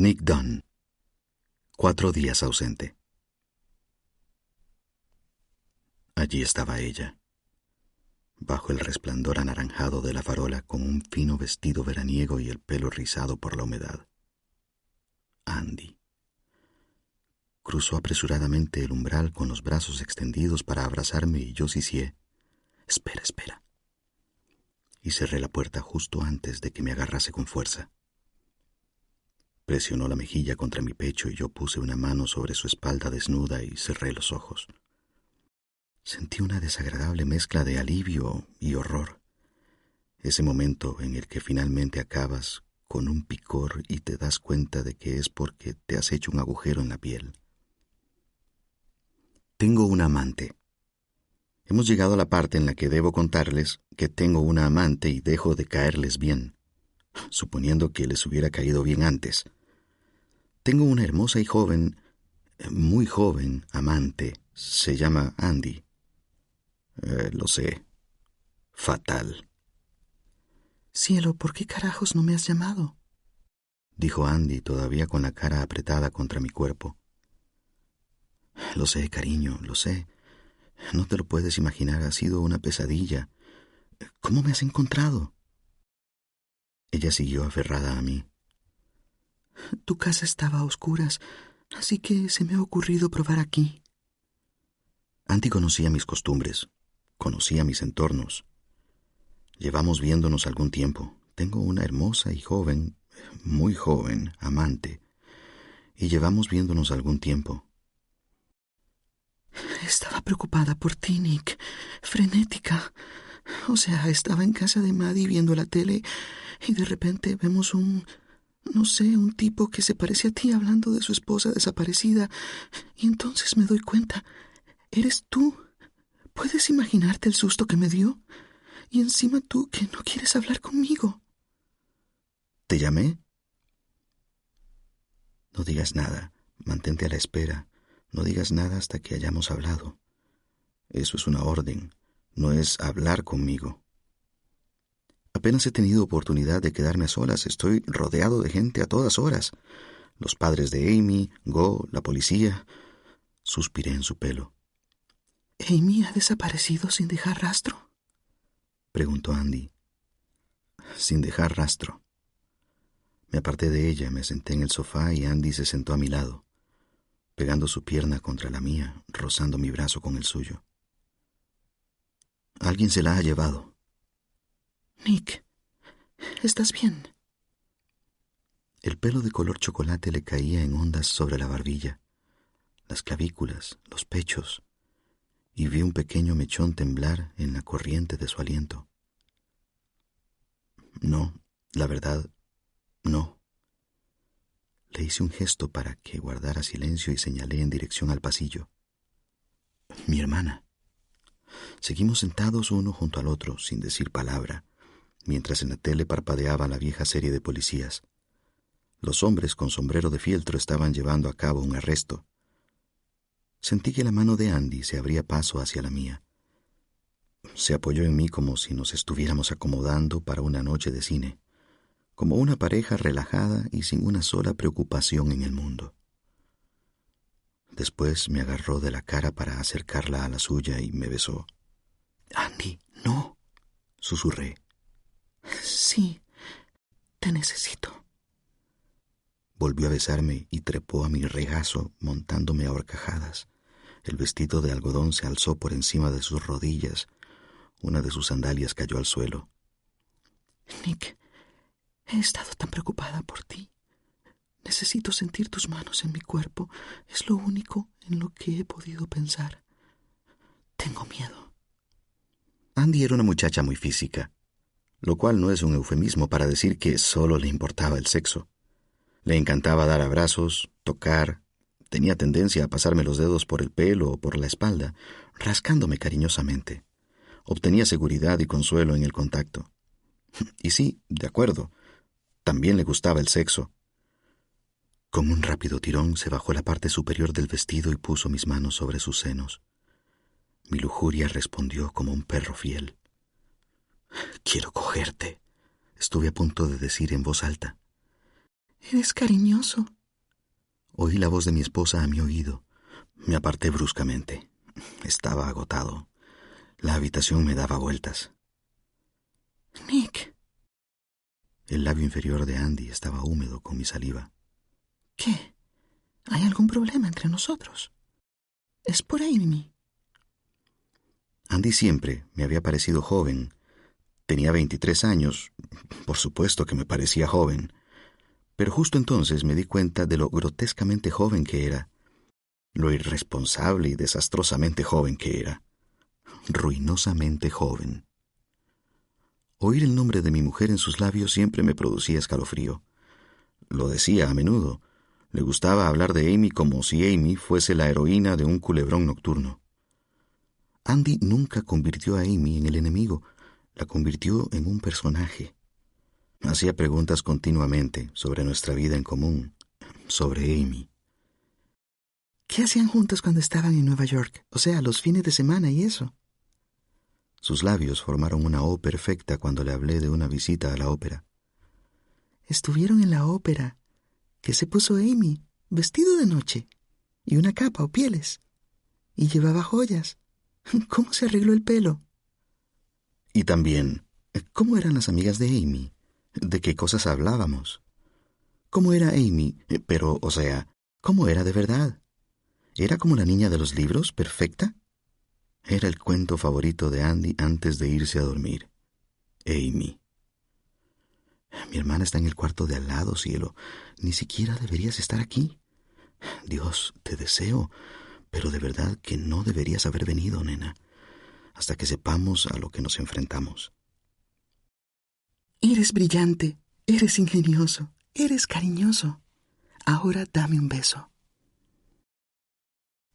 Nick Dunn. Cuatro días ausente. Allí estaba ella, bajo el resplandor anaranjado de la farola con un fino vestido veraniego y el pelo rizado por la humedad. Andy. Cruzó apresuradamente el umbral con los brazos extendidos para abrazarme y yo sisié. Espera, espera. Y cerré la puerta justo antes de que me agarrase con fuerza. Presionó la mejilla contra mi pecho y yo puse una mano sobre su espalda desnuda y cerré los ojos. Sentí una desagradable mezcla de alivio y horror. Ese momento en el que finalmente acabas con un picor y te das cuenta de que es porque te has hecho un agujero en la piel. Tengo una amante. Hemos llegado a la parte en la que debo contarles que tengo una amante y dejo de caerles bien, suponiendo que les hubiera caído bien antes. Tengo una hermosa y joven, muy joven, amante. Se llama Andy. Eh, lo sé. Fatal. Cielo, ¿por qué carajos no me has llamado? dijo Andy, todavía con la cara apretada contra mi cuerpo. Lo sé, cariño, lo sé. No te lo puedes imaginar, ha sido una pesadilla. ¿Cómo me has encontrado? Ella siguió aferrada a mí. Tu casa estaba a oscuras, así que se me ha ocurrido probar aquí. Andy conocía mis costumbres, conocía mis entornos. Llevamos viéndonos algún tiempo. Tengo una hermosa y joven, muy joven, amante, y llevamos viéndonos algún tiempo. Estaba preocupada por ti, Nick, frenética. O sea, estaba en casa de Maddie viendo la tele y de repente vemos un no sé, un tipo que se parece a ti hablando de su esposa desaparecida. Y entonces me doy cuenta, eres tú. ¿Puedes imaginarte el susto que me dio? Y encima tú que no quieres hablar conmigo. ¿Te llamé? No digas nada, mantente a la espera, no digas nada hasta que hayamos hablado. Eso es una orden, no es hablar conmigo. Apenas he tenido oportunidad de quedarme a solas. Estoy rodeado de gente a todas horas. Los padres de Amy, Go, la policía. Suspiré en su pelo. ¿Amy ha desaparecido sin dejar rastro? Preguntó Andy. Sin dejar rastro. Me aparté de ella, me senté en el sofá y Andy se sentó a mi lado, pegando su pierna contra la mía, rozando mi brazo con el suyo. Alguien se la ha llevado. Nick, ¿estás bien? El pelo de color chocolate le caía en ondas sobre la barbilla, las clavículas, los pechos, y vi un pequeño mechón temblar en la corriente de su aliento. No, la verdad, no. Le hice un gesto para que guardara silencio y señalé en dirección al pasillo. Mi hermana. Seguimos sentados uno junto al otro, sin decir palabra, mientras en la tele parpadeaba la vieja serie de policías. Los hombres con sombrero de fieltro estaban llevando a cabo un arresto. Sentí que la mano de Andy se abría paso hacia la mía. Se apoyó en mí como si nos estuviéramos acomodando para una noche de cine, como una pareja relajada y sin una sola preocupación en el mundo. Después me agarró de la cara para acercarla a la suya y me besó. Andy, no, susurré. Sí, te necesito. Volvió a besarme y trepó a mi regazo montándome a horcajadas. El vestido de algodón se alzó por encima de sus rodillas. Una de sus sandalias cayó al suelo. Nick, he estado tan preocupada por ti. Necesito sentir tus manos en mi cuerpo. Es lo único en lo que he podido pensar. Tengo miedo. Andy era una muchacha muy física lo cual no es un eufemismo para decir que solo le importaba el sexo. Le encantaba dar abrazos, tocar, tenía tendencia a pasarme los dedos por el pelo o por la espalda, rascándome cariñosamente. Obtenía seguridad y consuelo en el contacto. Y sí, de acuerdo, también le gustaba el sexo. Con un rápido tirón se bajó la parte superior del vestido y puso mis manos sobre sus senos. Mi lujuria respondió como un perro fiel. Quiero cogerte, estuve a punto de decir en voz alta. Eres cariñoso. Oí la voz de mi esposa a mi oído. Me aparté bruscamente. Estaba agotado. La habitación me daba vueltas. Nick. El labio inferior de Andy estaba húmedo con mi saliva. ¿Qué? ¿Hay algún problema entre nosotros? Es por Amy. Andy siempre me había parecido joven. Tenía veintitrés años. Por supuesto que me parecía joven. Pero justo entonces me di cuenta de lo grotescamente joven que era, lo irresponsable y desastrosamente joven que era, ruinosamente joven. Oír el nombre de mi mujer en sus labios siempre me producía escalofrío. Lo decía a menudo. Le gustaba hablar de Amy como si Amy fuese la heroína de un culebrón nocturno. Andy nunca convirtió a Amy en el enemigo, la convirtió en un personaje. Hacía preguntas continuamente sobre nuestra vida en común, sobre Amy. ¿Qué hacían juntos cuando estaban en Nueva York? O sea, los fines de semana y eso. Sus labios formaron una O perfecta cuando le hablé de una visita a la ópera. Estuvieron en la ópera. ¿Qué se puso Amy? Vestido de noche. Y una capa o pieles. Y llevaba joyas. ¿Cómo se arregló el pelo? Y también, ¿cómo eran las amigas de Amy? de qué cosas hablábamos. ¿Cómo era Amy? Pero, o sea, ¿cómo era de verdad? ¿Era como la niña de los libros, perfecta? Era el cuento favorito de Andy antes de irse a dormir. Amy. Mi hermana está en el cuarto de al lado, cielo. Ni siquiera deberías estar aquí. Dios, te deseo, pero de verdad que no deberías haber venido, nena, hasta que sepamos a lo que nos enfrentamos. Eres brillante, eres ingenioso, eres cariñoso. Ahora dame un beso.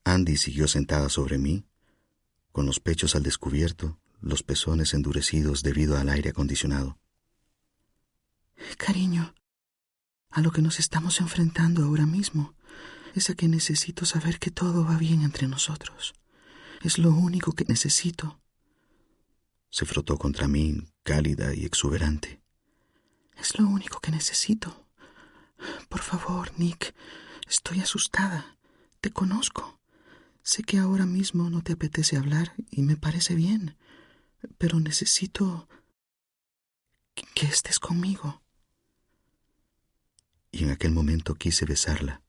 Andy siguió sentada sobre mí, con los pechos al descubierto, los pezones endurecidos debido al aire acondicionado. Cariño, a lo que nos estamos enfrentando ahora mismo es a que necesito saber que todo va bien entre nosotros. Es lo único que necesito. Se frotó contra mí, cálida y exuberante. Es lo único que necesito. Por favor, Nick, estoy asustada. Te conozco. Sé que ahora mismo no te apetece hablar y me parece bien, pero necesito que estés conmigo. Y en aquel momento quise besarla,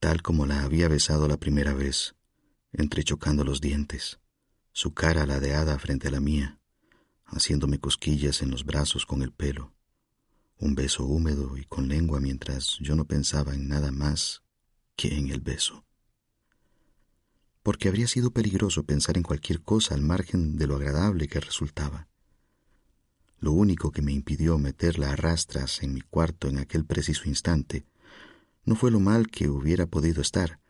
tal como la había besado la primera vez, entrechocando los dientes su cara ladeada frente a la mía, haciéndome cosquillas en los brazos con el pelo, un beso húmedo y con lengua mientras yo no pensaba en nada más que en el beso. Porque habría sido peligroso pensar en cualquier cosa al margen de lo agradable que resultaba. Lo único que me impidió meterla a rastras en mi cuarto en aquel preciso instante no fue lo mal que hubiera podido estar.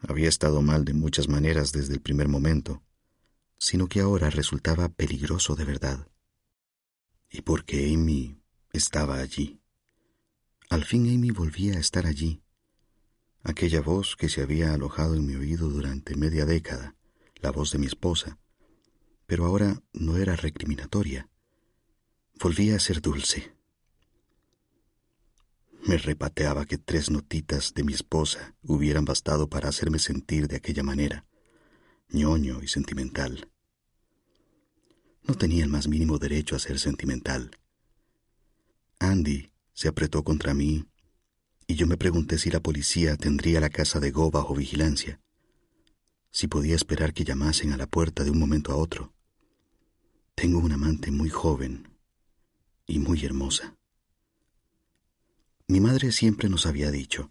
Había estado mal de muchas maneras desde el primer momento, sino que ahora resultaba peligroso de verdad. Y porque Amy estaba allí. Al fin Amy volvía a estar allí. Aquella voz que se había alojado en mi oído durante media década, la voz de mi esposa, pero ahora no era recriminatoria. Volvía a ser dulce. Me repateaba que tres notitas de mi esposa hubieran bastado para hacerme sentir de aquella manera ñoño y sentimental. No tenía el más mínimo derecho a ser sentimental. Andy se apretó contra mí y yo me pregunté si la policía tendría la casa de Go bajo vigilancia, si podía esperar que llamasen a la puerta de un momento a otro. Tengo una amante muy joven y muy hermosa. Mi madre siempre nos había dicho,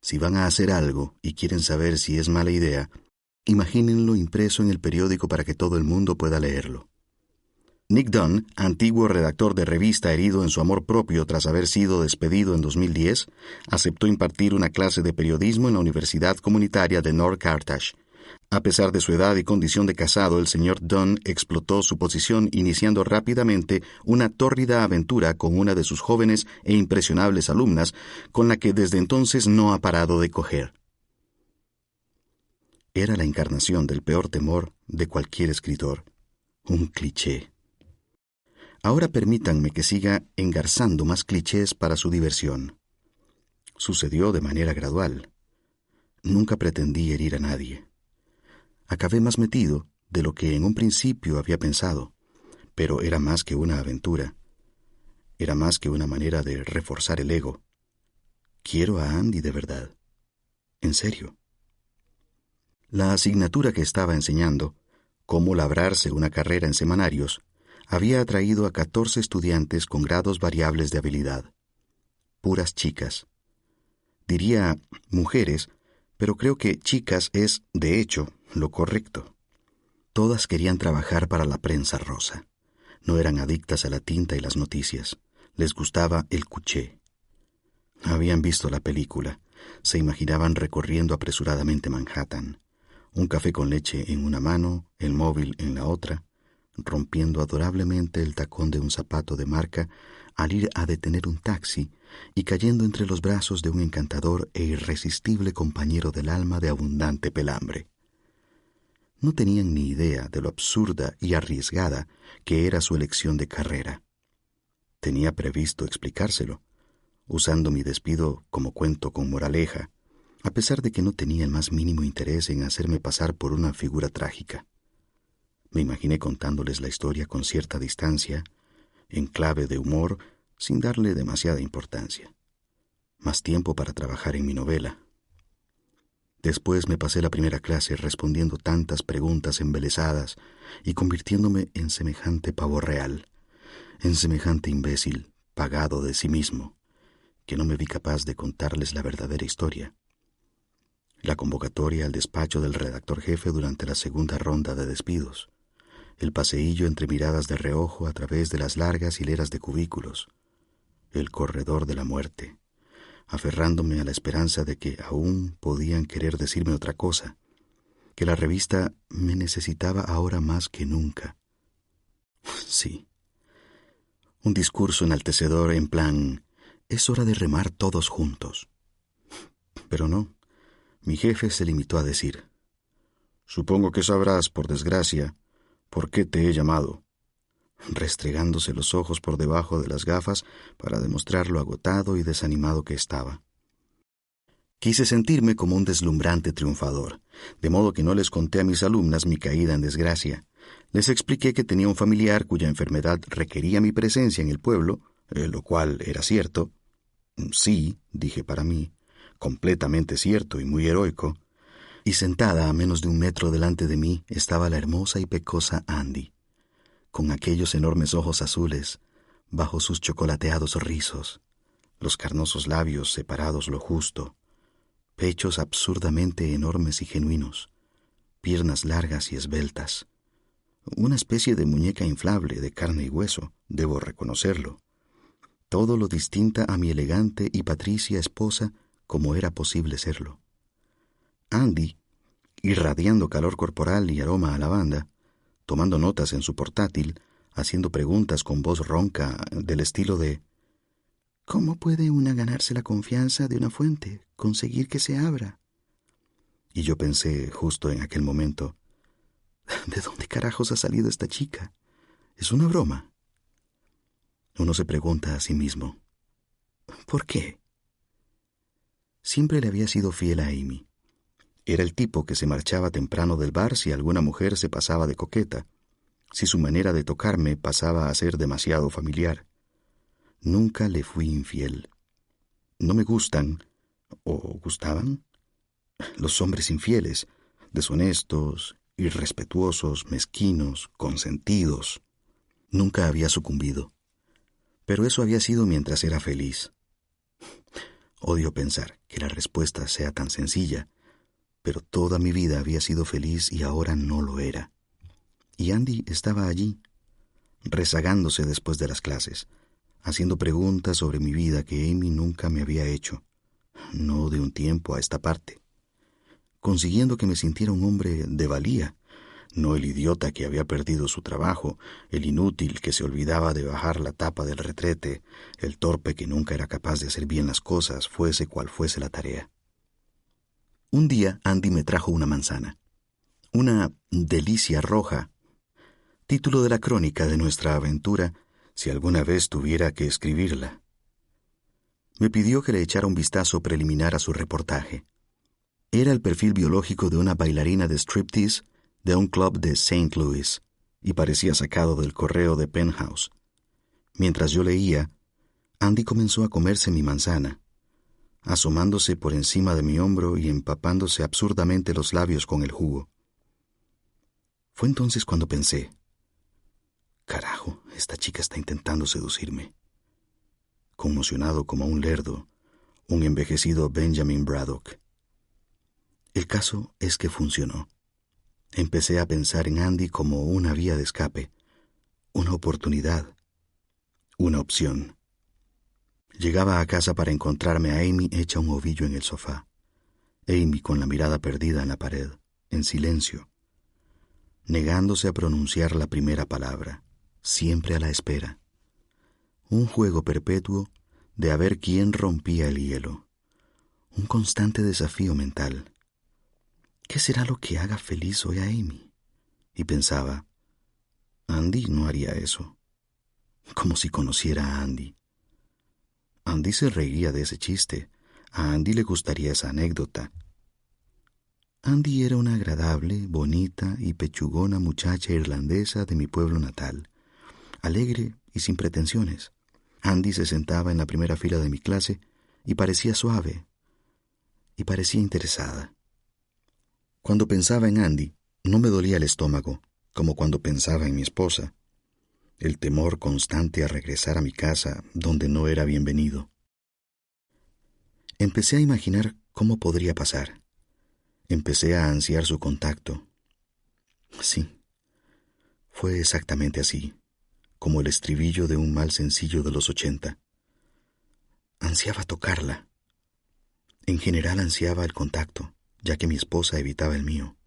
si van a hacer algo y quieren saber si es mala idea, Imagínenlo impreso en el periódico para que todo el mundo pueda leerlo. Nick Dunn, antiguo redactor de revista herido en su amor propio tras haber sido despedido en 2010, aceptó impartir una clase de periodismo en la Universidad Comunitaria de North Carthage. A pesar de su edad y condición de casado, el señor Dunn explotó su posición iniciando rápidamente una tórrida aventura con una de sus jóvenes e impresionables alumnas, con la que desde entonces no ha parado de coger. Era la encarnación del peor temor de cualquier escritor, un cliché. Ahora permítanme que siga engarzando más clichés para su diversión. Sucedió de manera gradual. Nunca pretendí herir a nadie. Acabé más metido de lo que en un principio había pensado, pero era más que una aventura. Era más que una manera de reforzar el ego. Quiero a Andy de verdad. En serio. La asignatura que estaba enseñando, cómo labrarse una carrera en semanarios, había atraído a catorce estudiantes con grados variables de habilidad. Puras chicas. Diría mujeres, pero creo que chicas es, de hecho, lo correcto. Todas querían trabajar para la prensa rosa. No eran adictas a la tinta y las noticias. Les gustaba el cuché. Habían visto la película. Se imaginaban recorriendo apresuradamente Manhattan. Un café con leche en una mano, el móvil en la otra, rompiendo adorablemente el tacón de un zapato de marca al ir a detener un taxi y cayendo entre los brazos de un encantador e irresistible compañero del alma de abundante pelambre. No tenían ni idea de lo absurda y arriesgada que era su elección de carrera. Tenía previsto explicárselo, usando mi despido como cuento con moraleja, a pesar de que no tenía el más mínimo interés en hacerme pasar por una figura trágica. Me imaginé contándoles la historia con cierta distancia, en clave de humor, sin darle demasiada importancia. Más tiempo para trabajar en mi novela. Después me pasé la primera clase respondiendo tantas preguntas embelesadas y convirtiéndome en semejante pavo real, en semejante imbécil, pagado de sí mismo, que no me vi capaz de contarles la verdadera historia. La convocatoria al despacho del redactor jefe durante la segunda ronda de despidos el paseillo entre miradas de reojo a través de las largas hileras de cubículos, el corredor de la muerte, aferrándome a la esperanza de que aún podían querer decirme otra cosa, que la revista me necesitaba ahora más que nunca. Sí. Un discurso enaltecedor en plan, es hora de remar todos juntos. Pero no, mi jefe se limitó a decir, Supongo que sabrás, por desgracia, ¿Por qué te he llamado? Restregándose los ojos por debajo de las gafas para demostrar lo agotado y desanimado que estaba. Quise sentirme como un deslumbrante triunfador, de modo que no les conté a mis alumnas mi caída en desgracia. Les expliqué que tenía un familiar cuya enfermedad requería mi presencia en el pueblo, eh, lo cual era cierto. Sí, dije para mí, completamente cierto y muy heroico, y sentada a menos de un metro delante de mí estaba la hermosa y pecosa Andy, con aquellos enormes ojos azules bajo sus chocolateados rizos, los carnosos labios separados lo justo, pechos absurdamente enormes y genuinos, piernas largas y esbeltas, una especie de muñeca inflable de carne y hueso, debo reconocerlo, todo lo distinta a mi elegante y patricia esposa como era posible serlo. Andy, irradiando calor corporal y aroma a lavanda, tomando notas en su portátil, haciendo preguntas con voz ronca del estilo de ¿Cómo puede una ganarse la confianza de una fuente, conseguir que se abra? Y yo pensé justo en aquel momento, ¿de dónde carajos ha salido esta chica? ¿Es una broma? Uno se pregunta a sí mismo, ¿por qué? Siempre le había sido fiel a Amy. Era el tipo que se marchaba temprano del bar si alguna mujer se pasaba de coqueta, si su manera de tocarme pasaba a ser demasiado familiar. Nunca le fui infiel. No me gustan, o gustaban, los hombres infieles, deshonestos, irrespetuosos, mezquinos, consentidos. Nunca había sucumbido. Pero eso había sido mientras era feliz. Odio pensar que la respuesta sea tan sencilla pero toda mi vida había sido feliz y ahora no lo era. Y Andy estaba allí, rezagándose después de las clases, haciendo preguntas sobre mi vida que Amy nunca me había hecho, no de un tiempo a esta parte, consiguiendo que me sintiera un hombre de valía, no el idiota que había perdido su trabajo, el inútil que se olvidaba de bajar la tapa del retrete, el torpe que nunca era capaz de hacer bien las cosas, fuese cual fuese la tarea. Un día Andy me trajo una manzana, una delicia roja, título de la crónica de nuestra aventura si alguna vez tuviera que escribirla. Me pidió que le echara un vistazo preliminar a su reportaje. Era el perfil biológico de una bailarina de striptease de un club de St. Louis y parecía sacado del correo de Penthouse. Mientras yo leía, Andy comenzó a comerse mi manzana, asomándose por encima de mi hombro y empapándose absurdamente los labios con el jugo. Fue entonces cuando pensé, carajo, esta chica está intentando seducirme. Conmocionado como un lerdo, un envejecido Benjamin Braddock. El caso es que funcionó. Empecé a pensar en Andy como una vía de escape, una oportunidad, una opción. Llegaba a casa para encontrarme a Amy hecha un ovillo en el sofá. Amy con la mirada perdida en la pared, en silencio, negándose a pronunciar la primera palabra, siempre a la espera. Un juego perpetuo de a ver quién rompía el hielo. Un constante desafío mental. ¿Qué será lo que haga feliz hoy a Amy? Y pensaba, Andy no haría eso. Como si conociera a Andy. Andy se reiría de ese chiste. A Andy le gustaría esa anécdota. Andy era una agradable, bonita y pechugona muchacha irlandesa de mi pueblo natal, alegre y sin pretensiones. Andy se sentaba en la primera fila de mi clase y parecía suave y parecía interesada. Cuando pensaba en Andy, no me dolía el estómago, como cuando pensaba en mi esposa. El temor constante a regresar a mi casa, donde no era bienvenido. Empecé a imaginar cómo podría pasar. Empecé a ansiar su contacto. Sí, fue exactamente así, como el estribillo de un mal sencillo de los ochenta. Ansiaba tocarla. En general ansiaba el contacto ya que mi esposa evitaba el mío.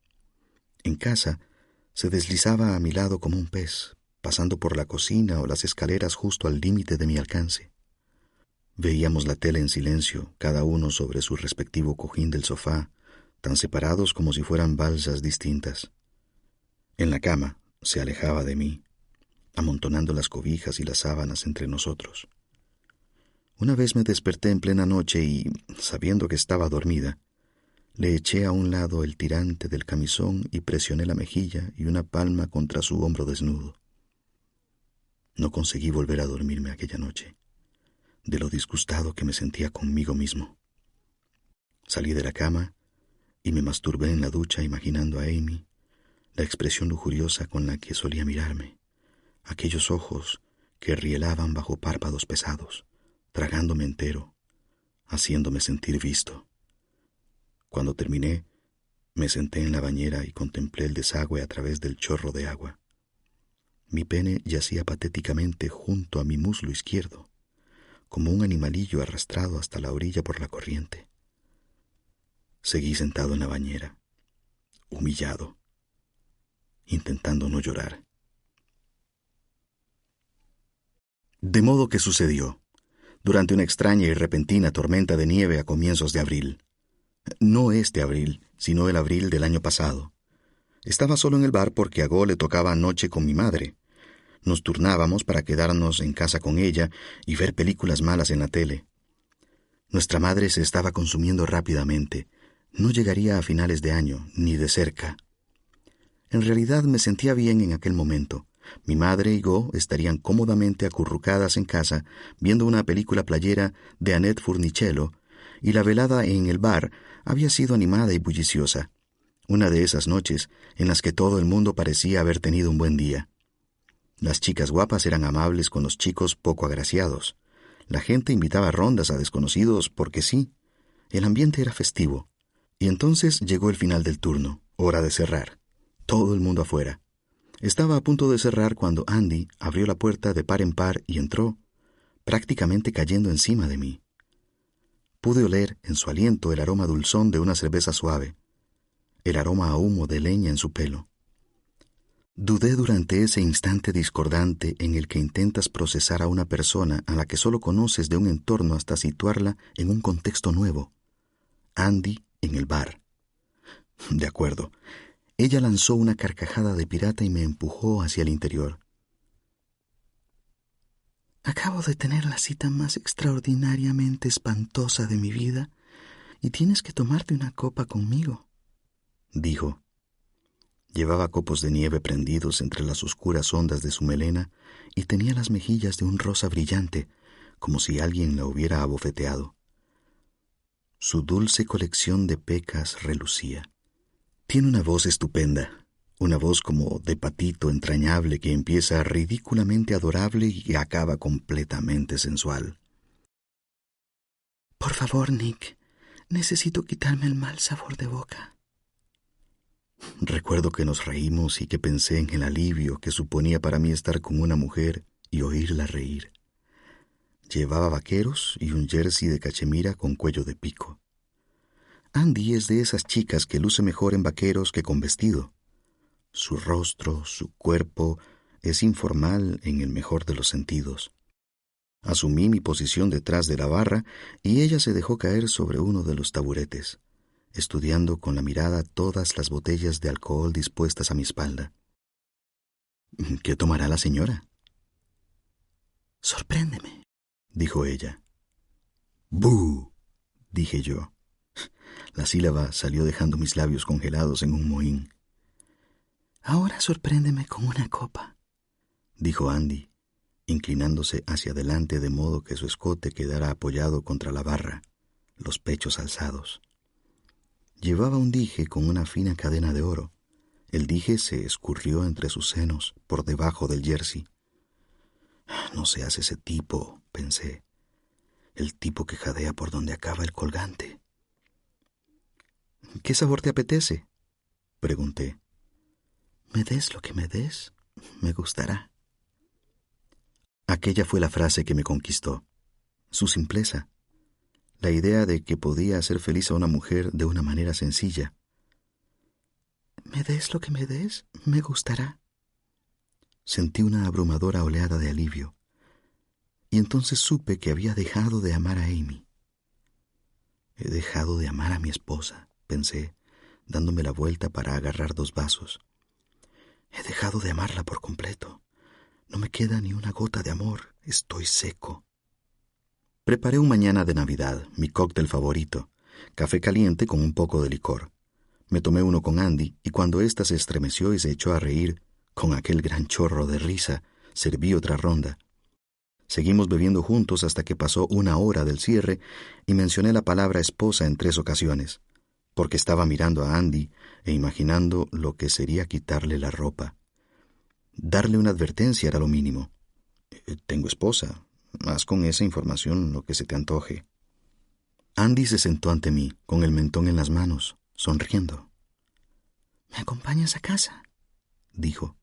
En casa, se deslizaba a mi lado como un pez, pasando por la cocina o las escaleras justo al límite de mi alcance. Veíamos la tele en silencio, cada uno sobre su respectivo cojín del sofá, tan separados como si fueran balsas distintas. En la cama se alejaba de mí, amontonando las cobijas y las sábanas entre nosotros. Una vez me desperté en plena noche y, sabiendo que estaba dormida, le eché a un lado el tirante del camisón y presioné la mejilla y una palma contra su hombro desnudo. No conseguí volver a dormirme aquella noche, de lo disgustado que me sentía conmigo mismo. Salí de la cama y me masturbé en la ducha imaginando a Amy, la expresión lujuriosa con la que solía mirarme, aquellos ojos que rielaban bajo párpados pesados, tragándome entero, haciéndome sentir visto. Cuando terminé, me senté en la bañera y contemplé el desagüe a través del chorro de agua. Mi pene yacía patéticamente junto a mi muslo izquierdo, como un animalillo arrastrado hasta la orilla por la corriente. Seguí sentado en la bañera, humillado, intentando no llorar. De modo que sucedió, durante una extraña y repentina tormenta de nieve a comienzos de abril. No este abril, sino el abril del año pasado. Estaba solo en el bar porque a Go le tocaba anoche con mi madre. Nos turnábamos para quedarnos en casa con ella y ver películas malas en la tele. Nuestra madre se estaba consumiendo rápidamente. No llegaría a finales de año, ni de cerca. En realidad me sentía bien en aquel momento. Mi madre y Go estarían cómodamente acurrucadas en casa viendo una película playera de Annette Furnicello, y la velada en el bar había sido animada y bulliciosa, una de esas noches en las que todo el mundo parecía haber tenido un buen día. Las chicas guapas eran amables con los chicos poco agraciados. La gente invitaba rondas a desconocidos porque sí. El ambiente era festivo. Y entonces llegó el final del turno, hora de cerrar. Todo el mundo afuera. Estaba a punto de cerrar cuando Andy abrió la puerta de par en par y entró, prácticamente cayendo encima de mí. Pude oler en su aliento el aroma dulzón de una cerveza suave, el aroma a humo de leña en su pelo. Dudé durante ese instante discordante en el que intentas procesar a una persona a la que solo conoces de un entorno hasta situarla en un contexto nuevo. Andy en el bar. De acuerdo. Ella lanzó una carcajada de pirata y me empujó hacia el interior. Acabo de tener la cita más extraordinariamente espantosa de mi vida y tienes que tomarte una copa conmigo, dijo. Llevaba copos de nieve prendidos entre las oscuras ondas de su melena y tenía las mejillas de un rosa brillante, como si alguien la hubiera abofeteado. Su dulce colección de pecas relucía. Tiene una voz estupenda, una voz como de patito entrañable que empieza ridículamente adorable y acaba completamente sensual. Por favor, Nick, necesito quitarme el mal sabor de boca. Recuerdo que nos reímos y que pensé en el alivio que suponía para mí estar con una mujer y oírla reír. Llevaba vaqueros y un jersey de cachemira con cuello de pico. Andy es de esas chicas que luce mejor en vaqueros que con vestido. Su rostro, su cuerpo, es informal en el mejor de los sentidos. Asumí mi posición detrás de la barra y ella se dejó caer sobre uno de los taburetes estudiando con la mirada todas las botellas de alcohol dispuestas a mi espalda. ¿Qué tomará la señora? Sorpréndeme, dijo ella. ¡Bú! dije yo. La sílaba salió dejando mis labios congelados en un mohín. Ahora sorpréndeme con una copa, dijo Andy, inclinándose hacia adelante de modo que su escote quedara apoyado contra la barra, los pechos alzados. Llevaba un dije con una fina cadena de oro. El dije se escurrió entre sus senos, por debajo del jersey. No seas ese tipo, pensé. El tipo que jadea por donde acaba el colgante. ¿Qué sabor te apetece? pregunté. Me des lo que me des, me gustará. Aquella fue la frase que me conquistó. Su simpleza, la idea de que podía hacer feliz a una mujer de una manera sencilla. Me des lo que me des, me gustará. Sentí una abrumadora oleada de alivio, y entonces supe que había dejado de amar a Amy. He dejado de amar a mi esposa, pensé, dándome la vuelta para agarrar dos vasos. He dejado de amarla por completo. No me queda ni una gota de amor. Estoy seco. Preparé un mañana de Navidad, mi cóctel favorito, café caliente con un poco de licor. Me tomé uno con Andy y cuando ésta se estremeció y se echó a reír, con aquel gran chorro de risa, serví otra ronda. Seguimos bebiendo juntos hasta que pasó una hora del cierre y mencioné la palabra esposa en tres ocasiones, porque estaba mirando a Andy e imaginando lo que sería quitarle la ropa. Darle una advertencia era lo mínimo. Eh, tengo esposa, Haz con esa información lo que se te antoje. Andy se sentó ante mí, con el mentón en las manos, sonriendo. ¿Me acompañas a casa? dijo.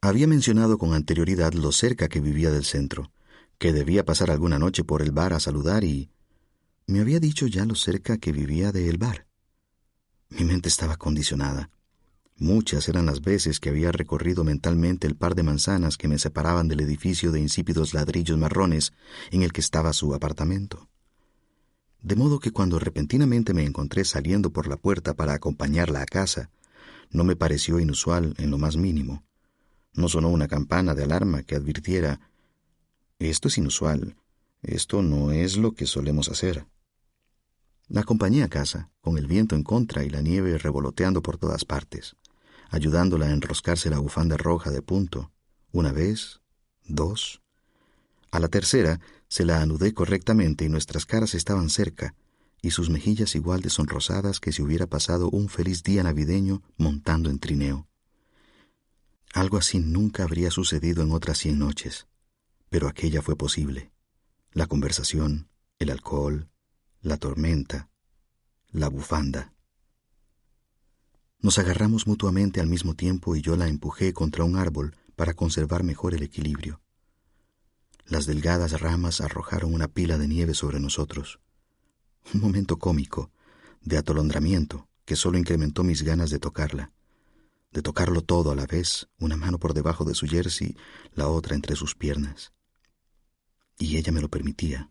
Había mencionado con anterioridad lo cerca que vivía del centro, que debía pasar alguna noche por el bar a saludar y... Me había dicho ya lo cerca que vivía de el bar. Mi mente estaba condicionada. Muchas eran las veces que había recorrido mentalmente el par de manzanas que me separaban del edificio de insípidos ladrillos marrones en el que estaba su apartamento. De modo que cuando repentinamente me encontré saliendo por la puerta para acompañarla a casa, no me pareció inusual en lo más mínimo. No sonó una campana de alarma que advirtiera esto es inusual, esto no es lo que solemos hacer. La acompañé a casa, con el viento en contra y la nieve revoloteando por todas partes ayudándola a enroscarse la bufanda roja de punto, una vez, dos. A la tercera se la anudé correctamente y nuestras caras estaban cerca, y sus mejillas igual de sonrosadas que si hubiera pasado un feliz día navideño montando en trineo. Algo así nunca habría sucedido en otras cien noches, pero aquella fue posible. La conversación, el alcohol, la tormenta, la bufanda. Nos agarramos mutuamente al mismo tiempo y yo la empujé contra un árbol para conservar mejor el equilibrio. Las delgadas ramas arrojaron una pila de nieve sobre nosotros. Un momento cómico, de atolondramiento, que solo incrementó mis ganas de tocarla, de tocarlo todo a la vez, una mano por debajo de su jersey, la otra entre sus piernas. Y ella me lo permitía.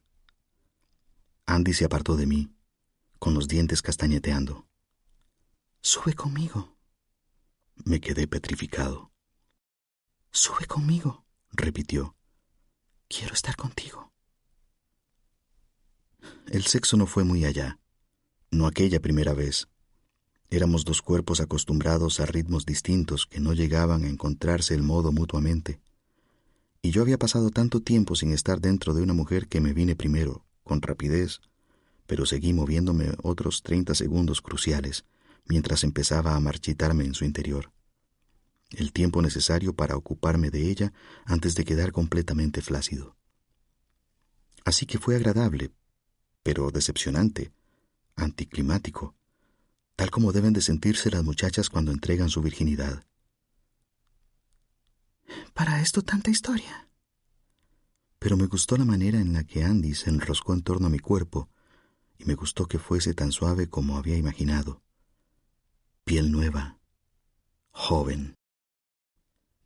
Andy se apartó de mí, con los dientes castañeteando. Sube conmigo. Me quedé petrificado. Sube conmigo, repitió. Quiero estar contigo. El sexo no fue muy allá, no aquella primera vez. Éramos dos cuerpos acostumbrados a ritmos distintos que no llegaban a encontrarse el modo mutuamente. Y yo había pasado tanto tiempo sin estar dentro de una mujer que me vine primero, con rapidez, pero seguí moviéndome otros treinta segundos cruciales mientras empezaba a marchitarme en su interior el tiempo necesario para ocuparme de ella antes de quedar completamente flácido. Así que fue agradable, pero decepcionante, anticlimático, tal como deben de sentirse las muchachas cuando entregan su virginidad. ¿Para esto tanta historia? Pero me gustó la manera en la que Andy se enroscó en torno a mi cuerpo, y me gustó que fuese tan suave como había imaginado. Piel nueva, joven,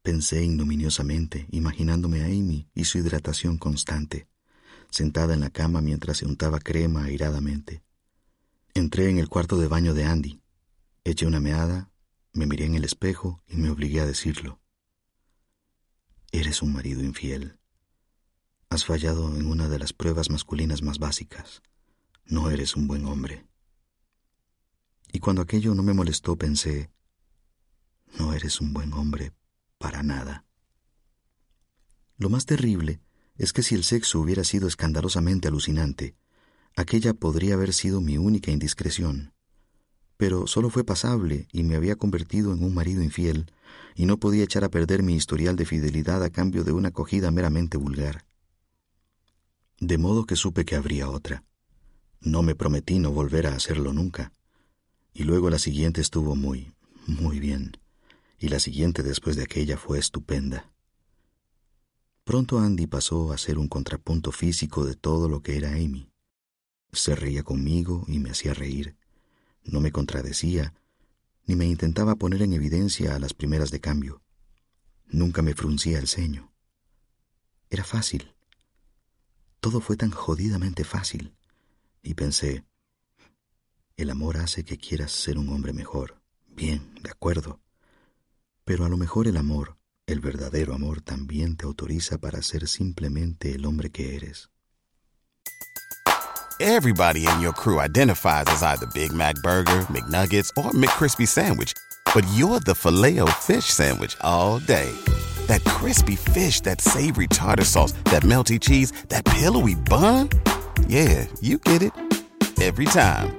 Pensé ignominiosamente, imaginándome a Amy y su hidratación constante, sentada en la cama mientras se untaba crema airadamente. Entré en el cuarto de baño de Andy, eché una meada, me miré en el espejo y me obligué a decirlo. Eres un marido infiel. Has fallado en una de las pruebas masculinas más básicas. No eres un buen hombre. Y cuando aquello no me molestó pensé, no eres un buen hombre para nada. Lo más terrible es que si el sexo hubiera sido escandalosamente alucinante, aquella podría haber sido mi única indiscreción. Pero solo fue pasable y me había convertido en un marido infiel, y no podía echar a perder mi historial de fidelidad a cambio de una acogida meramente vulgar. De modo que supe que habría otra. No me prometí no volver a hacerlo nunca. Y luego la siguiente estuvo muy, muy bien y la siguiente después de aquella fue estupenda. Pronto Andy pasó a ser un contrapunto físico de todo lo que era Amy. Se reía conmigo y me hacía reír. No me contradecía, ni me intentaba poner en evidencia a las primeras de cambio. Nunca me fruncía el ceño. Era fácil. Todo fue tan jodidamente fácil. Y pensé, el amor hace que quieras ser un hombre mejor. Bien, de acuerdo. Pero a lo mejor el amor, el verdadero amor, también te autoriza para ser simplemente el hombre que eres. Everybody in your crew identifies as either Big Mac Burger, McNuggets, or McCrispy Sandwich. But you're the filet fish Sandwich all day. That crispy fish, that savory tartar sauce, that melty cheese, that pillowy bun. Yeah, you get it. Every time.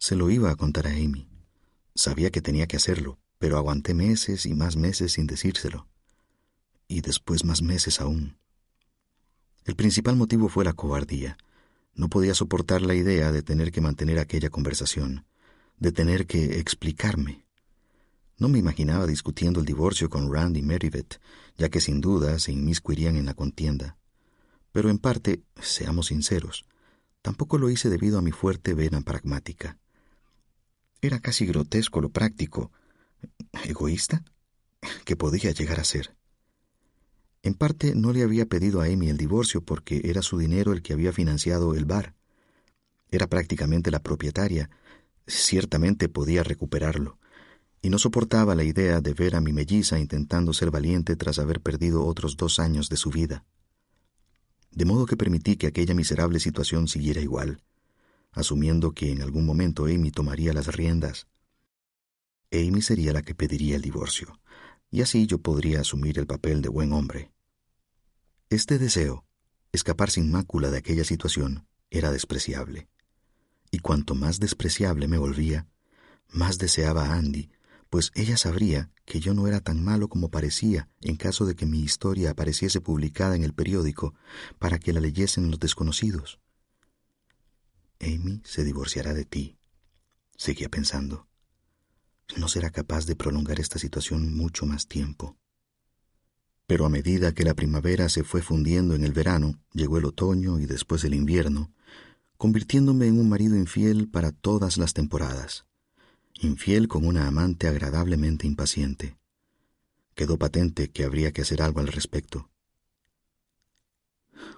Se lo iba a contar a Amy. Sabía que tenía que hacerlo, pero aguanté meses y más meses sin decírselo. Y después más meses aún. El principal motivo fue la cobardía. No podía soportar la idea de tener que mantener aquella conversación, de tener que explicarme. No me imaginaba discutiendo el divorcio con Randy Meriveth, ya que sin duda se inmiscuirían en la contienda. Pero en parte, seamos sinceros, tampoco lo hice debido a mi fuerte vena pragmática. Era casi grotesco lo práctico, egoísta, que podía llegar a ser. En parte no le había pedido a Amy el divorcio porque era su dinero el que había financiado el bar. Era prácticamente la propietaria, ciertamente podía recuperarlo, y no soportaba la idea de ver a mi melliza intentando ser valiente tras haber perdido otros dos años de su vida. De modo que permití que aquella miserable situación siguiera igual, asumiendo que en algún momento Amy tomaría las riendas. Amy sería la que pediría el divorcio, y así yo podría asumir el papel de buen hombre. Este deseo, escapar sin mácula de aquella situación, era despreciable. Y cuanto más despreciable me volvía, más deseaba a Andy, pues ella sabría que yo no era tan malo como parecía en caso de que mi historia apareciese publicada en el periódico para que la leyesen los desconocidos. Amy se divorciará de ti, seguía pensando. No será capaz de prolongar esta situación mucho más tiempo. Pero a medida que la primavera se fue fundiendo en el verano, llegó el otoño y después el invierno, convirtiéndome en un marido infiel para todas las temporadas, infiel con una amante agradablemente impaciente. Quedó patente que habría que hacer algo al respecto.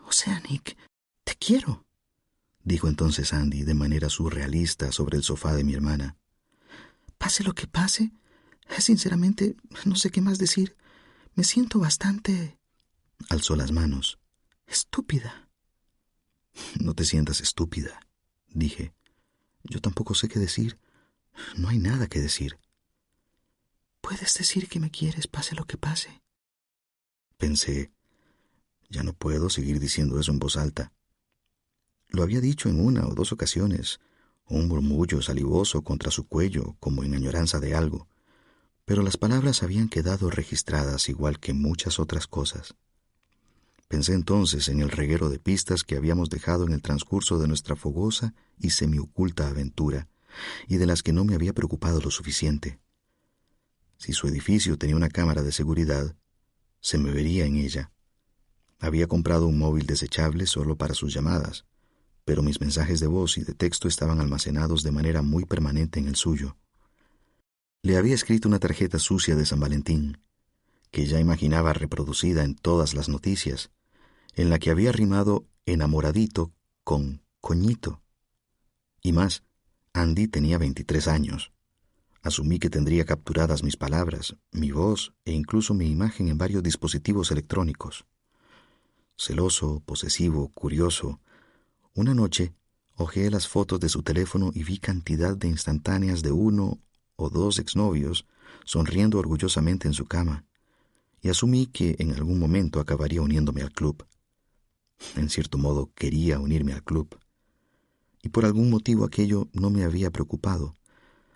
O sea, Nick, te quiero, dijo entonces Andy de manera surrealista sobre el sofá de mi hermana. Pase lo que pase, sinceramente no sé qué más decir. Me siento bastante... Alzó las manos. Estúpida. No te sientas estúpida, dije. Yo tampoco sé qué decir. No hay nada que decir. Puedes decir que me quieres, pase lo que pase. Pensé, ya no puedo seguir diciendo eso en voz alta. Lo había dicho en una o dos ocasiones, un murmullo salivoso contra su cuello como en añoranza de algo, pero las palabras habían quedado registradas igual que muchas otras cosas. Pensé entonces en el reguero de pistas que habíamos dejado en el transcurso de nuestra fogosa y semioculta aventura, y de las que no me había preocupado lo suficiente. Si su edificio tenía una cámara de seguridad, se me vería en ella. Había comprado un móvil desechable solo para sus llamadas, pero mis mensajes de voz y de texto estaban almacenados de manera muy permanente en el suyo. Le había escrito una tarjeta sucia de San Valentín, que ya imaginaba reproducida en todas las noticias, en la que había rimado enamoradito con coñito. Y más, Andy tenía veintitrés años. Asumí que tendría capturadas mis palabras, mi voz e incluso mi imagen en varios dispositivos electrónicos. Celoso, posesivo, curioso, una noche hojeé las fotos de su teléfono y vi cantidad de instantáneas de uno o dos exnovios sonriendo orgullosamente en su cama, y asumí que en algún momento acabaría uniéndome al club. En cierto modo quería unirme al club, y por algún motivo aquello no me había preocupado,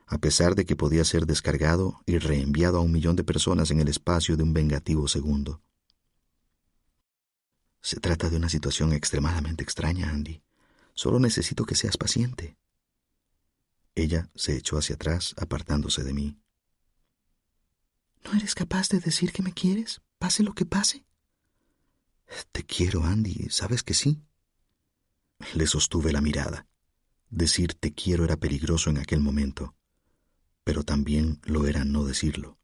a pesar de que podía ser descargado y reenviado a un millón de personas en el espacio de un vengativo segundo. Se trata de una situación extremadamente extraña, Andy. Solo necesito que seas paciente. Ella se echó hacia atrás, apartándose de mí. ¿No eres capaz de decir que me quieres, pase lo que pase? Te quiero, Andy, ¿sabes que sí? Le sostuve la mirada. Decir te quiero era peligroso en aquel momento, pero también lo era no decirlo.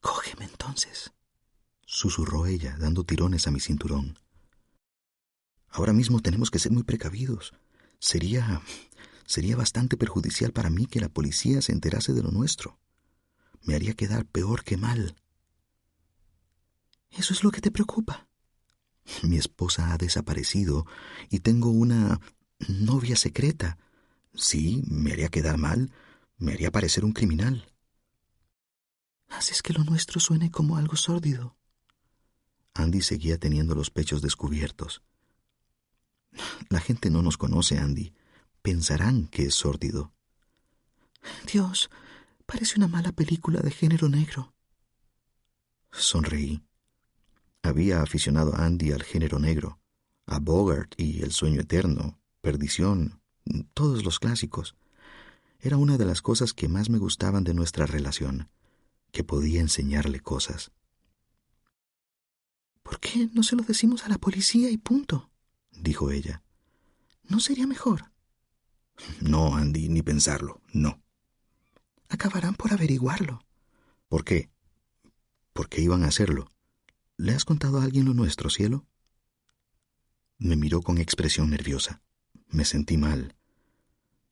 Cógeme entonces, susurró ella, dando tirones a mi cinturón. Ahora mismo tenemos que ser muy precavidos. Sería... sería bastante perjudicial para mí que la policía se enterase de lo nuestro. Me haría quedar peor que mal. ¿Eso es lo que te preocupa? Mi esposa ha desaparecido y tengo una novia secreta. Sí, me haría quedar mal, me haría parecer un criminal. Haces que lo nuestro suene como algo sórdido. Andy seguía teniendo los pechos descubiertos. La gente no nos conoce, Andy. Pensarán que es sórdido. Dios, parece una mala película de género negro. Sonreí. Había aficionado a Andy al género negro, a Bogart y El sueño eterno, Perdición, todos los clásicos. Era una de las cosas que más me gustaban de nuestra relación, que podía enseñarle cosas. ¿Por qué no se lo decimos a la policía y punto? Dijo ella. ¿No sería mejor? No, Andy, ni pensarlo, no. Acabarán por averiguarlo. ¿Por qué? ¿Por qué iban a hacerlo? ¿Le has contado a alguien lo nuestro, cielo? Me miró con expresión nerviosa. Me sentí mal.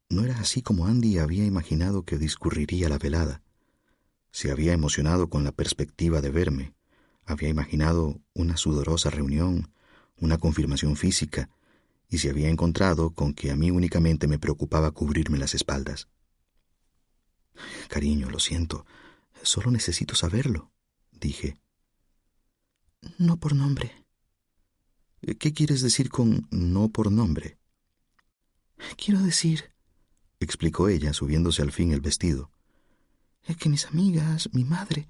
No era así como Andy había imaginado que discurriría la velada. Se había emocionado con la perspectiva de verme. Había imaginado una sudorosa reunión, una confirmación física, y se había encontrado con que a mí únicamente me preocupaba cubrirme las espaldas. Cariño, lo siento. Solo necesito saberlo, dije. No por nombre. ¿Qué quieres decir con no por nombre? Quiero decir, explicó ella, subiéndose al fin el vestido, que mis amigas, mi madre,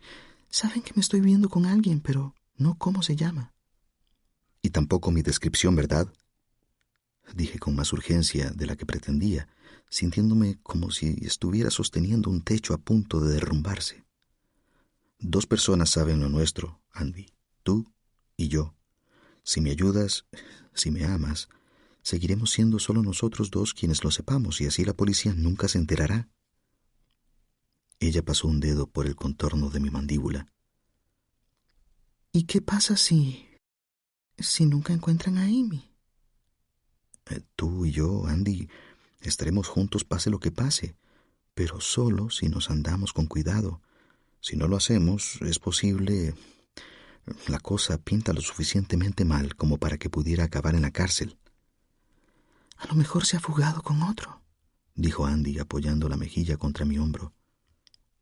saben que me estoy viendo con alguien, pero no cómo se llama. Y tampoco mi descripción, ¿verdad? Dije con más urgencia de la que pretendía, sintiéndome como si estuviera sosteniendo un techo a punto de derrumbarse. Dos personas saben lo nuestro, Andy, tú y yo. Si me ayudas, si me amas, seguiremos siendo solo nosotros dos quienes lo sepamos y así la policía nunca se enterará. Ella pasó un dedo por el contorno de mi mandíbula. ¿Y qué pasa si... si nunca encuentran a Amy? Eh, tú y yo, Andy, estaremos juntos pase lo que pase, pero solo si nos andamos con cuidado. Si no lo hacemos, es posible la cosa pinta lo suficientemente mal como para que pudiera acabar en la cárcel. A lo mejor se ha fugado con otro, dijo Andy apoyando la mejilla contra mi hombro.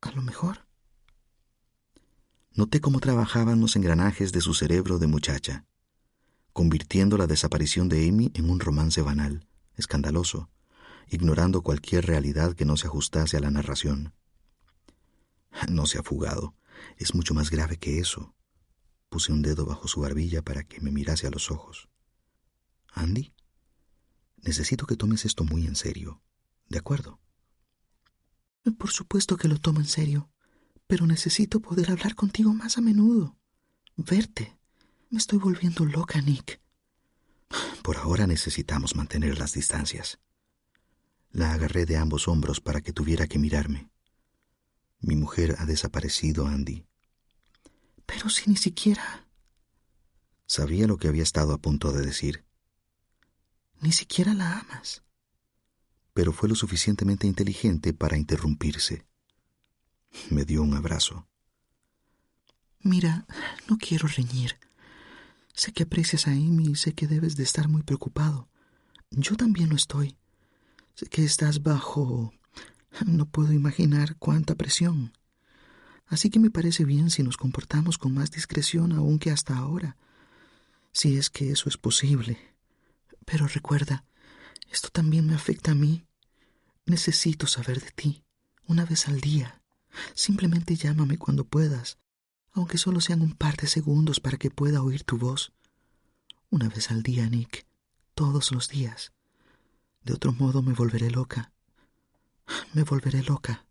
A lo mejor. Noté cómo trabajaban los engranajes de su cerebro de muchacha, convirtiendo la desaparición de Amy en un romance banal, escandaloso, ignorando cualquier realidad que no se ajustase a la narración. No se ha fugado. Es mucho más grave que eso. Puse un dedo bajo su barbilla para que me mirase a los ojos. Andy, necesito que tomes esto muy en serio. ¿De acuerdo? Por supuesto que lo tomo en serio, pero necesito poder hablar contigo más a menudo. Verte. Me estoy volviendo loca, Nick. Por ahora necesitamos mantener las distancias. La agarré de ambos hombros para que tuviera que mirarme. Mi mujer ha desaparecido, Andy. Pero si ni siquiera... Sabía lo que había estado a punto de decir. Ni siquiera la amas. Pero fue lo suficientemente inteligente para interrumpirse. Me dio un abrazo. Mira, no quiero reñir. Sé que aprecias a Amy y sé que debes de estar muy preocupado. Yo también lo estoy. Sé que estás bajo... No puedo imaginar cuánta presión. Así que me parece bien si nos comportamos con más discreción aún que hasta ahora, si es que eso es posible. Pero recuerda, esto también me afecta a mí. Necesito saber de ti, una vez al día. Simplemente llámame cuando puedas, aunque solo sean un par de segundos para que pueda oír tu voz. Una vez al día, Nick, todos los días. De otro modo me volveré loca. Me volveré loca.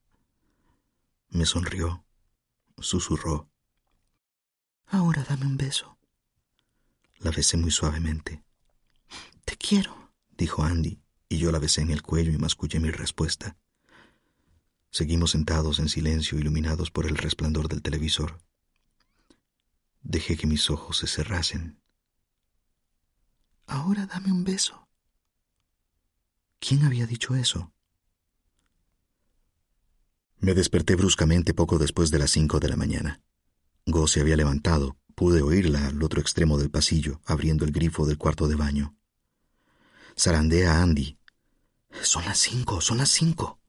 Me sonrió susurró. Ahora dame un beso. La besé muy suavemente. Te quiero, dijo Andy, y yo la besé en el cuello y mascullé mi respuesta. Seguimos sentados en silencio, iluminados por el resplandor del televisor. Dejé que mis ojos se cerrasen. Ahora dame un beso. ¿Quién había dicho eso? Me desperté bruscamente poco después de las cinco de la mañana. Go se había levantado. Pude oírla al otro extremo del pasillo, abriendo el grifo del cuarto de baño. Zarandea a Andy. Son las cinco, son las cinco.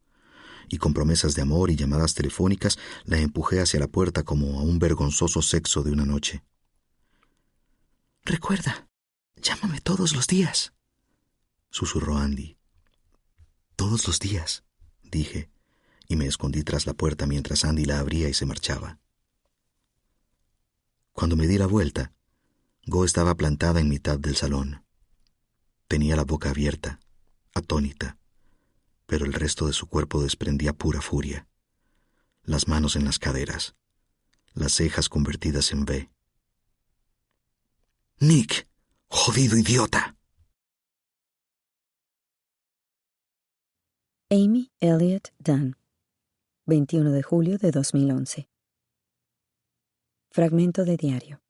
Y con promesas de amor y llamadas telefónicas la empujé hacia la puerta como a un vergonzoso sexo de una noche. Recuerda, llámame todos los días, susurró Andy. Todos los días, dije y me escondí tras la puerta mientras Andy la abría y se marchaba. Cuando me di la vuelta, Go estaba plantada en mitad del salón. Tenía la boca abierta, atónita, pero el resto de su cuerpo desprendía pura furia. Las manos en las caderas, las cejas convertidas en B. Nick, jodido idiota. Amy Elliott Dunn 21 de julio de 2011. Fragmento de diario.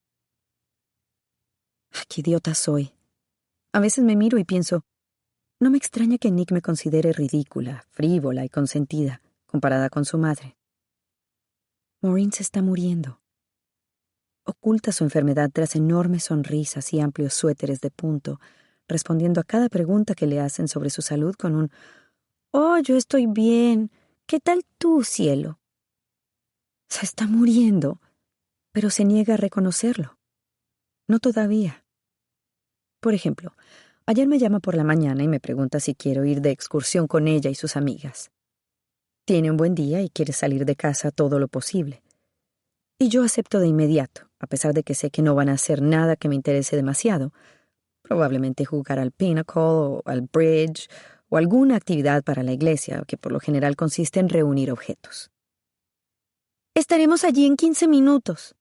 ¡Qué idiota soy! A veces me miro y pienso, No me extraña que Nick me considere ridícula, frívola y consentida, comparada con su madre. Maureen se está muriendo. Oculta su enfermedad tras enormes sonrisas y amplios suéteres de punto, respondiendo a cada pregunta que le hacen sobre su salud con un Oh, yo estoy bien. ¿Qué tal tú, cielo? Se está muriendo, pero se niega a reconocerlo. No todavía. Por ejemplo, ayer me llama por la mañana y me pregunta si quiero ir de excursión con ella y sus amigas. Tiene un buen día y quiere salir de casa todo lo posible. Y yo acepto de inmediato, a pesar de que sé que no van a hacer nada que me interese demasiado. Probablemente jugar al pinnacle o al bridge o alguna actividad para la iglesia, que por lo general consiste en reunir objetos. Estaremos allí en quince minutos,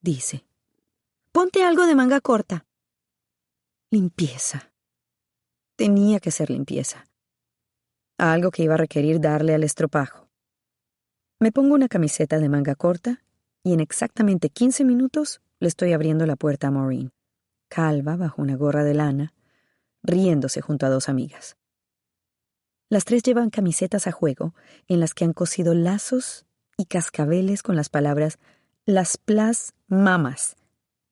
dice. Ponte algo de manga corta. Limpieza. Tenía que ser limpieza. Algo que iba a requerir darle al estropajo. Me pongo una camiseta de manga corta y en exactamente quince minutos le estoy abriendo la puerta a Maureen, calva bajo una gorra de lana, riéndose junto a dos amigas. Las tres llevan camisetas a juego en las que han cosido lazos y cascabeles con las palabras Las Plas Mamas,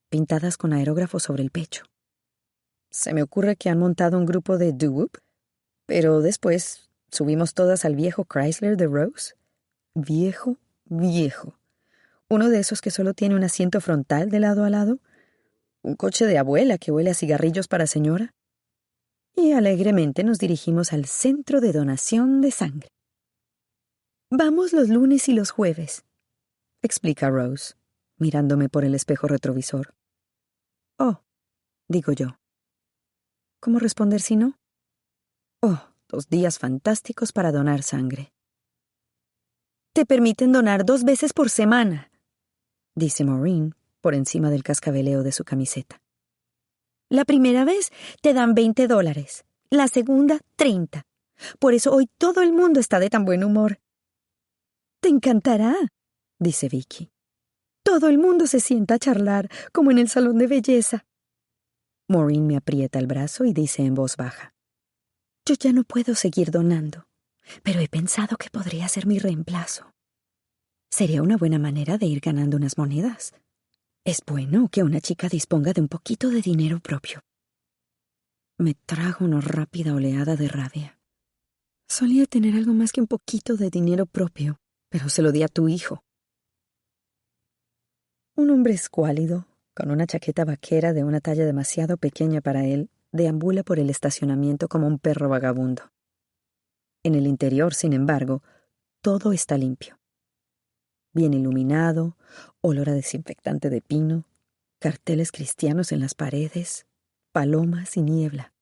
pintadas con aerógrafo sobre el pecho. Se me ocurre que han montado un grupo de doo pero después subimos todas al viejo Chrysler de Rose. Viejo, viejo. Uno de esos que solo tiene un asiento frontal de lado a lado. Un coche de abuela que huele a cigarrillos para señora y alegremente nos dirigimos al centro de donación de sangre. Vamos los lunes y los jueves, explica Rose, mirándome por el espejo retrovisor. Oh, digo yo. ¿Cómo responder si no? Oh, dos días fantásticos para donar sangre. Te permiten donar dos veces por semana, dice Maureen por encima del cascabeleo de su camiseta. La primera vez te dan 20 dólares, la segunda 30. Por eso hoy todo el mundo está de tan buen humor. Te encantará, dice Vicky. Todo el mundo se sienta a charlar, como en el salón de belleza. Maureen me aprieta el brazo y dice en voz baja. Yo ya no puedo seguir donando, pero he pensado que podría ser mi reemplazo. Sería una buena manera de ir ganando unas monedas. Es bueno que una chica disponga de un poquito de dinero propio. Me trajo una rápida oleada de rabia. Solía tener algo más que un poquito de dinero propio, pero se lo di a tu hijo. Un hombre escuálido, con una chaqueta vaquera de una talla demasiado pequeña para él, deambula por el estacionamiento como un perro vagabundo. En el interior, sin embargo, todo está limpio bien iluminado, olor a desinfectante de pino, carteles cristianos en las paredes, palomas y niebla.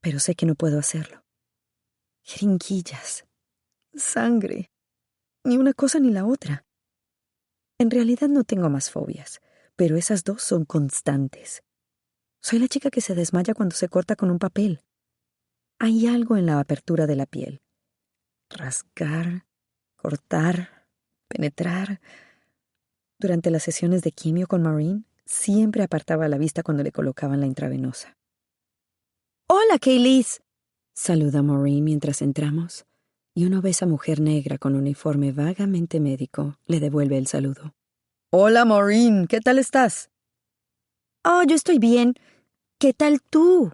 Pero sé que no puedo hacerlo. Jeringuillas, sangre, ni una cosa ni la otra. En realidad no tengo más fobias, pero esas dos son constantes. Soy la chica que se desmaya cuando se corta con un papel. Hay algo en la apertura de la piel. Rascar, cortar, penetrar. Durante las sesiones de quimio con Maureen, siempre apartaba la vista cuando le colocaban la intravenosa. Hola, Kaylis, saluda Maureen mientras entramos, y una obesa mujer negra con uniforme vagamente médico le devuelve el saludo. Hola, Maureen, ¿qué tal estás? Oh, yo estoy bien. ¿Qué tal tú?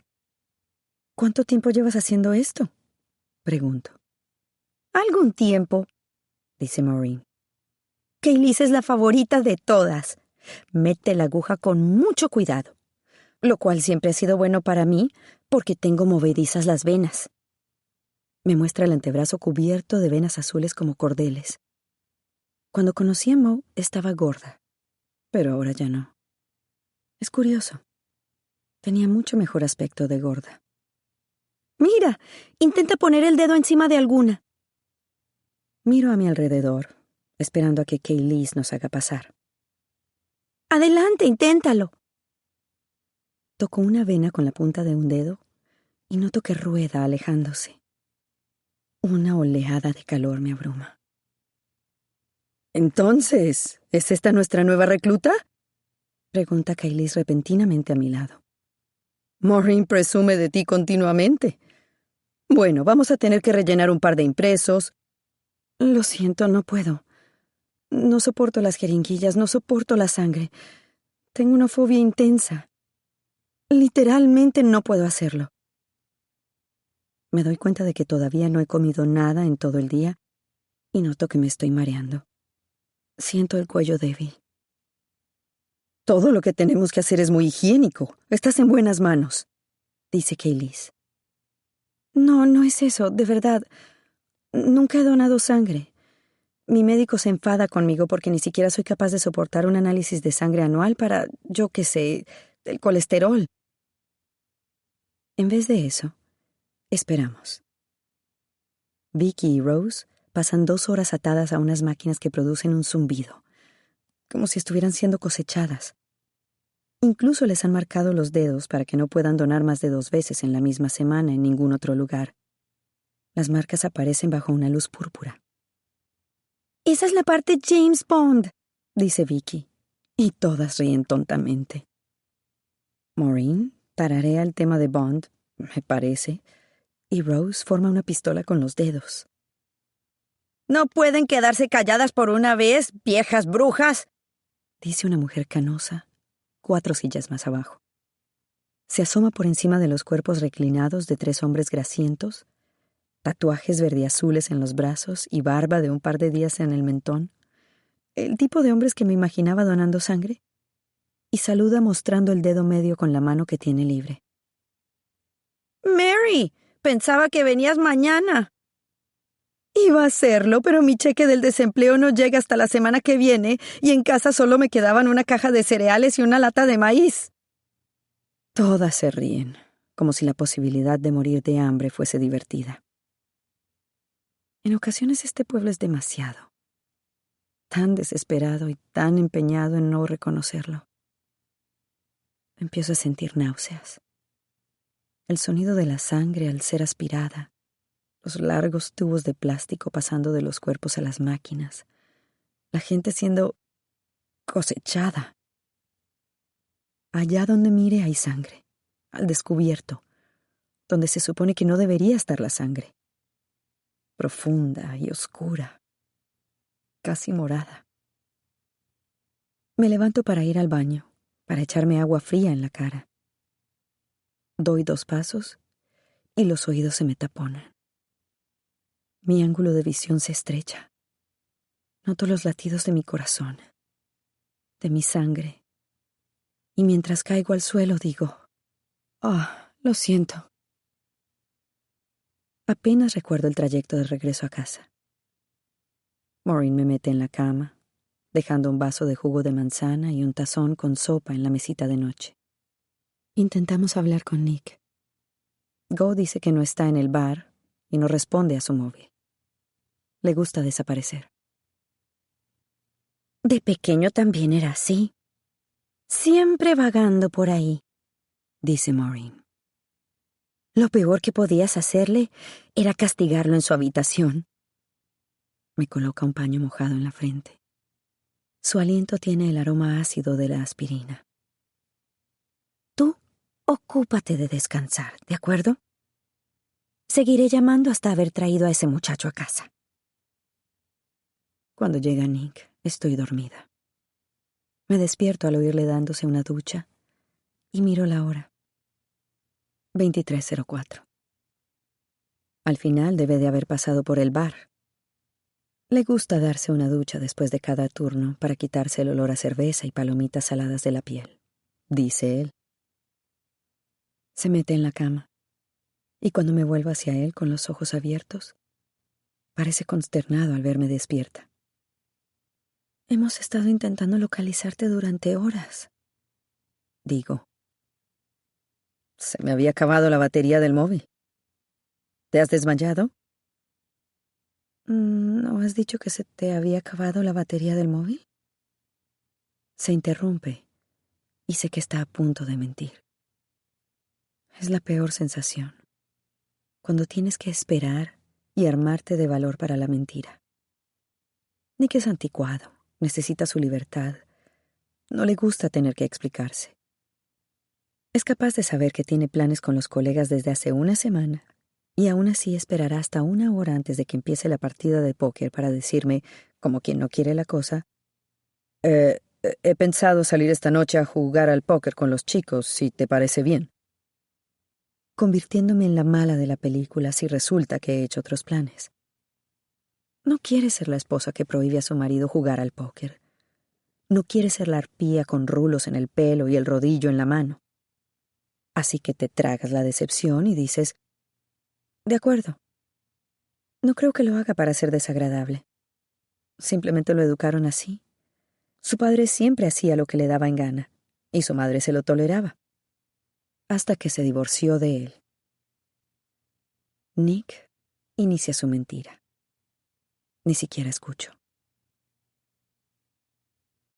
¿Cuánto tiempo llevas haciendo esto? Pregunto. Algún tiempo, dice Maureen. Kaylis es la favorita de todas. Mete la aguja con mucho cuidado, lo cual siempre ha sido bueno para mí porque tengo movedizas las venas. Me muestra el antebrazo cubierto de venas azules como cordeles. Cuando conocí a Mo estaba gorda, pero ahora ya no. Es curioso. Tenía mucho mejor aspecto de gorda. Mira, intenta poner el dedo encima de alguna. Miro a mi alrededor, esperando a que Kaylis nos haga pasar. Adelante, inténtalo. Toco una vena con la punta de un dedo y noto que rueda alejándose. Una oleada de calor me abruma. Entonces, ¿es esta nuestra nueva recluta? Pregunta Kaylis repentinamente a mi lado. Maureen presume de ti continuamente. Bueno, vamos a tener que rellenar un par de impresos. Lo siento, no puedo. No soporto las jeringuillas, no soporto la sangre. Tengo una fobia intensa. Literalmente no puedo hacerlo. Me doy cuenta de que todavía no he comido nada en todo el día y noto que me estoy mareando. Siento el cuello débil. Todo lo que tenemos que hacer es muy higiénico. Estás en buenas manos, dice Kaylis. No, no es eso, de verdad. Nunca he donado sangre. Mi médico se enfada conmigo porque ni siquiera soy capaz de soportar un análisis de sangre anual para, yo qué sé, el colesterol. En vez de eso, esperamos. Vicky y Rose pasan dos horas atadas a unas máquinas que producen un zumbido, como si estuvieran siendo cosechadas. Incluso les han marcado los dedos para que no puedan donar más de dos veces en la misma semana en ningún otro lugar. Las marcas aparecen bajo una luz púrpura. Esa es la parte James Bond, dice Vicky, y todas ríen tontamente. Maureen tararea el tema de Bond, me parece, y Rose forma una pistola con los dedos. No pueden quedarse calladas por una vez, viejas brujas, dice una mujer canosa, cuatro sillas más abajo. Se asoma por encima de los cuerpos reclinados de tres hombres grasientos, tatuajes verdiazules en los brazos y barba de un par de días en el mentón, el tipo de hombres que me imaginaba donando sangre y saluda mostrando el dedo medio con la mano que tiene libre. Mary, pensaba que venías mañana. Iba a hacerlo, pero mi cheque del desempleo no llega hasta la semana que viene y en casa solo me quedaban una caja de cereales y una lata de maíz. Todas se ríen, como si la posibilidad de morir de hambre fuese divertida. En ocasiones este pueblo es demasiado, tan desesperado y tan empeñado en no reconocerlo. Empiezo a sentir náuseas. El sonido de la sangre al ser aspirada, los largos tubos de plástico pasando de los cuerpos a las máquinas, la gente siendo cosechada. Allá donde mire hay sangre, al descubierto, donde se supone que no debería estar la sangre. Profunda y oscura, casi morada. Me levanto para ir al baño para echarme agua fría en la cara. Doy dos pasos y los oídos se me taponan. Mi ángulo de visión se estrecha. Noto los latidos de mi corazón, de mi sangre, y mientras caigo al suelo digo, ah, lo siento. Apenas recuerdo el trayecto de regreso a casa. Maureen me mete en la cama, dejando un vaso de jugo de manzana y un tazón con sopa en la mesita de noche. Intentamos hablar con Nick. Go dice que no está en el bar y no responde a su móvil. Le gusta desaparecer. De pequeño también era así. Siempre vagando por ahí, dice Maureen. Lo peor que podías hacerle era castigarlo en su habitación. Me coloca un paño mojado en la frente. Su aliento tiene el aroma ácido de la aspirina. Tú ocúpate de descansar, ¿de acuerdo? Seguiré llamando hasta haber traído a ese muchacho a casa. Cuando llega Nick, estoy dormida. Me despierto al oírle dándose una ducha y miro la hora. 2304. Al final debe de haber pasado por el bar, le gusta darse una ducha después de cada turno para quitarse el olor a cerveza y palomitas saladas de la piel, dice él. Se mete en la cama, y cuando me vuelvo hacia él con los ojos abiertos, parece consternado al verme despierta. Hemos estado intentando localizarte durante horas, digo. Se me había acabado la batería del móvil. ¿Te has desmayado? Mm, ¿No has dicho que se te había acabado la batería del móvil? Se interrumpe y sé que está a punto de mentir. Es la peor sensación, cuando tienes que esperar y armarte de valor para la mentira. Nick es anticuado, necesita su libertad, no le gusta tener que explicarse. Es capaz de saber que tiene planes con los colegas desde hace una semana y aún así esperará hasta una hora antes de que empiece la partida de póker para decirme, como quien no quiere la cosa, eh, he pensado salir esta noche a jugar al póker con los chicos, si te parece bien. Convirtiéndome en la mala de la película si resulta que he hecho otros planes. No quiere ser la esposa que prohíbe a su marido jugar al póker. No quiere ser la arpía con rulos en el pelo y el rodillo en la mano. Así que te tragas la decepción y dices, de acuerdo. No creo que lo haga para ser desagradable. Simplemente lo educaron así. Su padre siempre hacía lo que le daba en gana, y su madre se lo toleraba. Hasta que se divorció de él. Nick inicia su mentira. Ni siquiera escucho.